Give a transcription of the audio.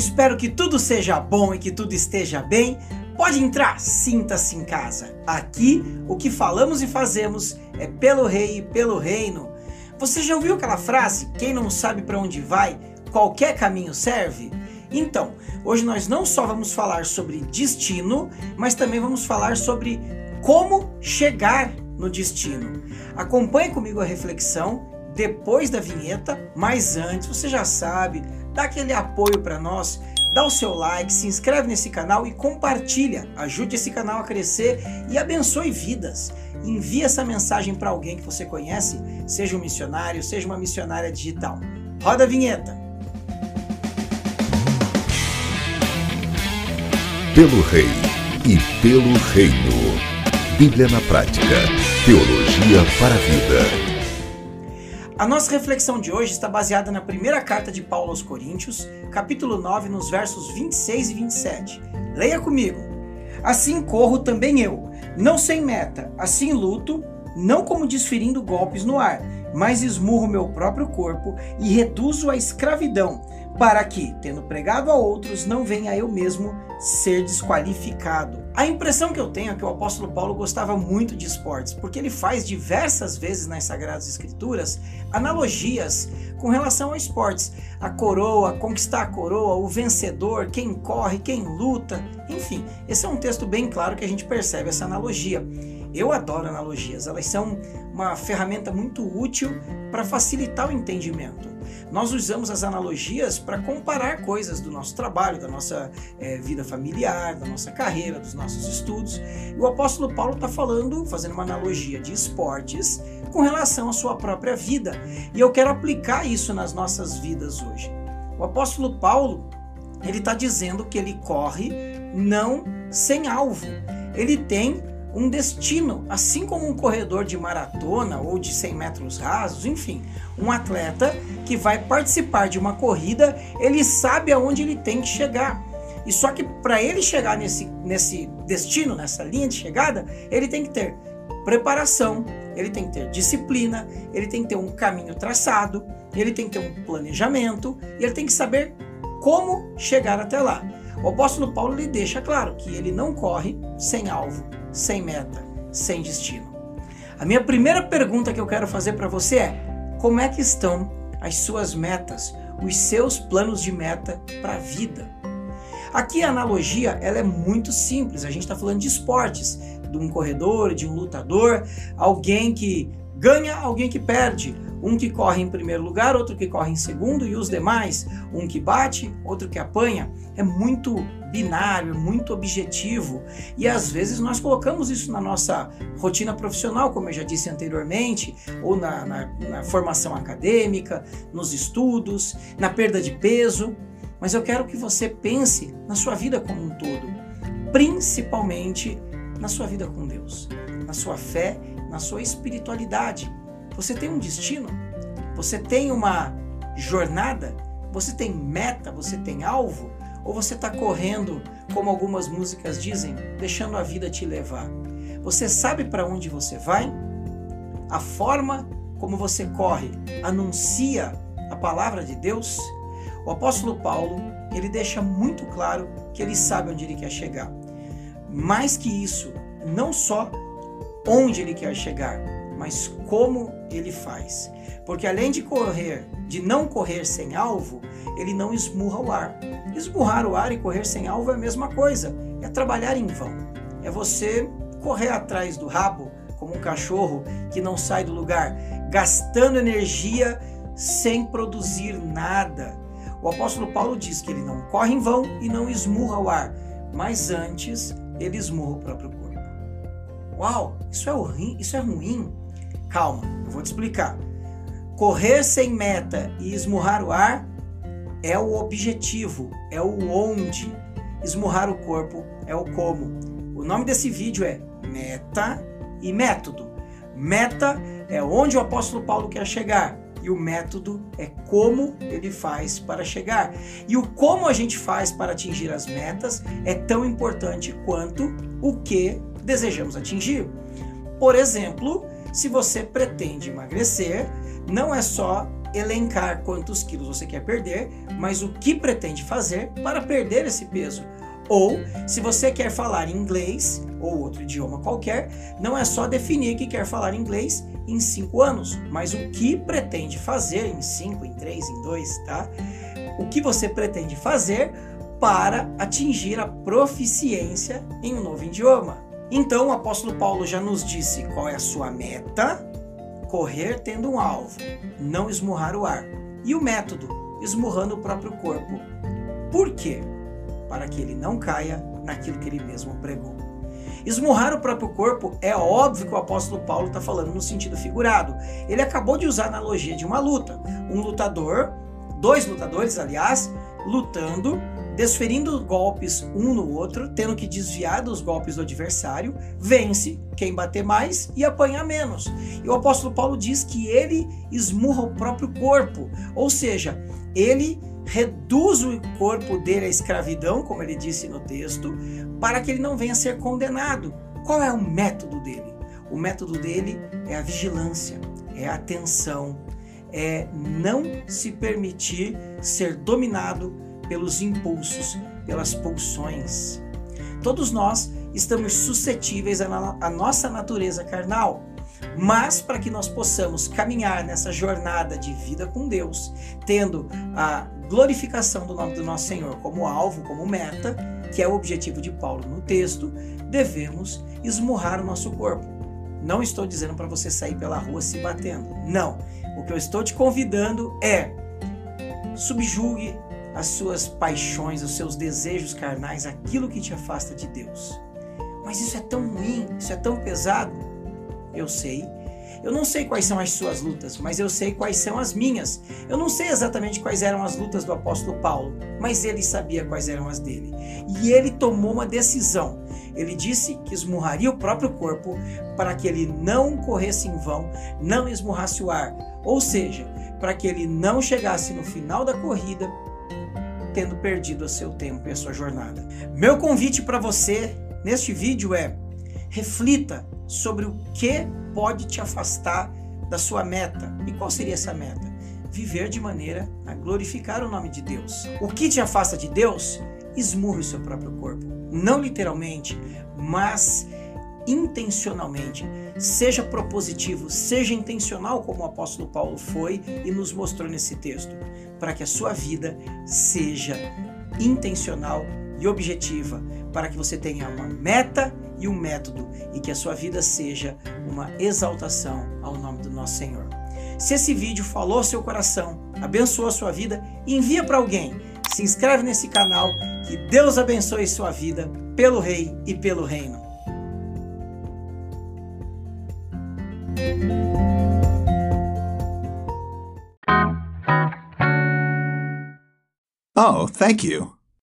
espero que tudo seja bom e que tudo esteja bem. Pode entrar, sinta-se em casa. Aqui, o que falamos e fazemos é pelo rei e pelo reino. Você já ouviu aquela frase? Quem não sabe para onde vai, qualquer caminho serve? Então, hoje nós não só vamos falar sobre destino, mas também vamos falar sobre como chegar no destino. Acompanhe comigo a reflexão depois da vinheta, mas antes você já sabe, dá aquele apoio para nós, dá o seu like, se inscreve nesse canal e compartilha. Ajude esse canal a crescer e abençoe vidas. Envie essa mensagem para alguém que você conhece, seja um missionário, seja uma missionária digital. Roda a vinheta. Pelo Rei e pelo Reino. Bíblia na Prática. Teologia para a Vida. A nossa reflexão de hoje está baseada na primeira carta de Paulo aos Coríntios, capítulo 9, nos versos 26 e 27. Leia comigo. Assim corro também eu, não sem meta, assim luto, não como desferindo golpes no ar, mas esmurro meu próprio corpo e reduzo a escravidão, para que, tendo pregado a outros, não venha eu mesmo ser desqualificado. A impressão que eu tenho é que o apóstolo Paulo gostava muito de esportes, porque ele faz diversas vezes nas Sagradas Escrituras analogias com relação a esportes. A coroa, conquistar a coroa, o vencedor, quem corre, quem luta, enfim. Esse é um texto bem claro que a gente percebe essa analogia. Eu adoro analogias, elas são uma ferramenta muito útil para facilitar o entendimento. Nós usamos as analogias para comparar coisas do nosso trabalho, da nossa é, vida familiar, da nossa carreira, dos nossos estudos. E o apóstolo Paulo está falando, fazendo uma analogia de esportes com relação à sua própria vida. E eu quero aplicar isso nas nossas vidas hoje. O apóstolo Paulo, ele está dizendo que ele corre não sem alvo. Ele tem um destino, assim como um corredor de maratona ou de 100 metros rasos, enfim, um atleta que vai participar de uma corrida, ele sabe aonde ele tem que chegar. E só que para ele chegar nesse, nesse destino, nessa linha de chegada, ele tem que ter preparação, ele tem que ter disciplina, ele tem que ter um caminho traçado, ele tem que ter um planejamento e ele tem que saber como chegar até lá. O apóstolo Paulo lhe deixa claro que ele não corre sem alvo, sem meta, sem destino. A minha primeira pergunta que eu quero fazer para você é: como é que estão as suas metas, os seus planos de meta para a vida? Aqui a analogia ela é muito simples. A gente está falando de esportes, de um corredor, de um lutador, alguém que ganha, alguém que perde, um que corre em primeiro lugar, outro que corre em segundo e os demais, um que bate, outro que apanha. É muito binário, muito objetivo. E às vezes nós colocamos isso na nossa rotina profissional, como eu já disse anteriormente, ou na, na, na formação acadêmica, nos estudos, na perda de peso. Mas eu quero que você pense na sua vida como um todo, principalmente na sua vida com Deus, na sua fé, na sua espiritualidade. Você tem um destino? Você tem uma jornada? Você tem meta? Você tem alvo? Ou você está correndo, como algumas músicas dizem, deixando a vida te levar? Você sabe para onde você vai? A forma como você corre anuncia a palavra de Deus? O apóstolo Paulo, ele deixa muito claro que ele sabe onde ele quer chegar. Mais que isso, não só onde ele quer chegar, mas como ele faz. Porque além de correr, de não correr sem alvo, ele não esmurra o ar. Esmurrar o ar e correr sem alvo é a mesma coisa, é trabalhar em vão. É você correr atrás do rabo como um cachorro que não sai do lugar, gastando energia sem produzir nada. O apóstolo Paulo diz que ele não corre em vão e não esmurra o ar, mas antes ele esmurra o próprio corpo. Uau, isso é ruim, isso é ruim. Calma, eu vou te explicar. Correr sem meta e esmurrar o ar é o objetivo, é o onde. Esmurrar o corpo é o como. O nome desse vídeo é Meta e Método. Meta é onde o apóstolo Paulo quer chegar e o método é como ele faz para chegar. E o como a gente faz para atingir as metas é tão importante quanto o que desejamos atingir. Por exemplo, se você pretende emagrecer, não é só elencar quantos quilos você quer perder, mas o que pretende fazer para perder esse peso. Ou, se você quer falar inglês ou outro idioma qualquer, não é só definir que quer falar inglês em 5 anos, mas o que pretende fazer em 5, em 3, em 2, tá? O que você pretende fazer para atingir a proficiência em um novo idioma. Então, o apóstolo Paulo já nos disse qual é a sua meta: correr tendo um alvo, não esmurrar o ar. E o método: esmurrando o próprio corpo. Por quê? para que ele não caia naquilo que ele mesmo pregou. Esmurrar o próprio corpo é óbvio que o apóstolo Paulo está falando no sentido figurado. Ele acabou de usar a analogia de uma luta. Um lutador, dois lutadores, aliás, lutando, desferindo golpes um no outro, tendo que desviar dos golpes do adversário, vence quem bater mais e apanhar menos. E o apóstolo Paulo diz que ele esmurra o próprio corpo, ou seja, ele reduz o corpo dele à escravidão, como ele disse no texto, para que ele não venha a ser condenado. Qual é o método dele? O método dele é a vigilância, é a atenção, é não se permitir ser dominado pelos impulsos, pelas pulsões. Todos nós estamos suscetíveis à nossa natureza carnal. Mas para que nós possamos caminhar nessa jornada de vida com Deus, tendo a glorificação do nome do nosso Senhor como alvo, como meta, que é o objetivo de Paulo no texto, devemos esmurrar o nosso corpo. Não estou dizendo para você sair pela rua se batendo. Não. O que eu estou te convidando é subjugue as suas paixões, os seus desejos carnais, aquilo que te afasta de Deus. Mas isso é tão ruim, isso é tão pesado eu sei. Eu não sei quais são as suas lutas, mas eu sei quais são as minhas. Eu não sei exatamente quais eram as lutas do apóstolo Paulo, mas ele sabia quais eram as dele. E ele tomou uma decisão. Ele disse que esmurraria o próprio corpo para que ele não corresse em vão, não esmurrasse o ar. Ou seja, para que ele não chegasse no final da corrida tendo perdido o seu tempo e a sua jornada. Meu convite para você neste vídeo é reflita sobre o que pode te afastar da sua meta. E qual seria essa meta? Viver de maneira a glorificar o nome de Deus. O que te afasta de Deus? Esmurre o seu próprio corpo. Não literalmente, mas intencionalmente. Seja propositivo, seja intencional, como o apóstolo Paulo foi e nos mostrou nesse texto, para que a sua vida seja intencional e objetiva, para que você tenha uma meta e um método e que a sua vida seja uma exaltação ao nome do nosso Senhor. Se esse vídeo falou seu coração, abençoou a sua vida, envia para alguém. Se inscreve nesse canal, que Deus abençoe sua vida pelo Rei e pelo Reino. Oh, thank you.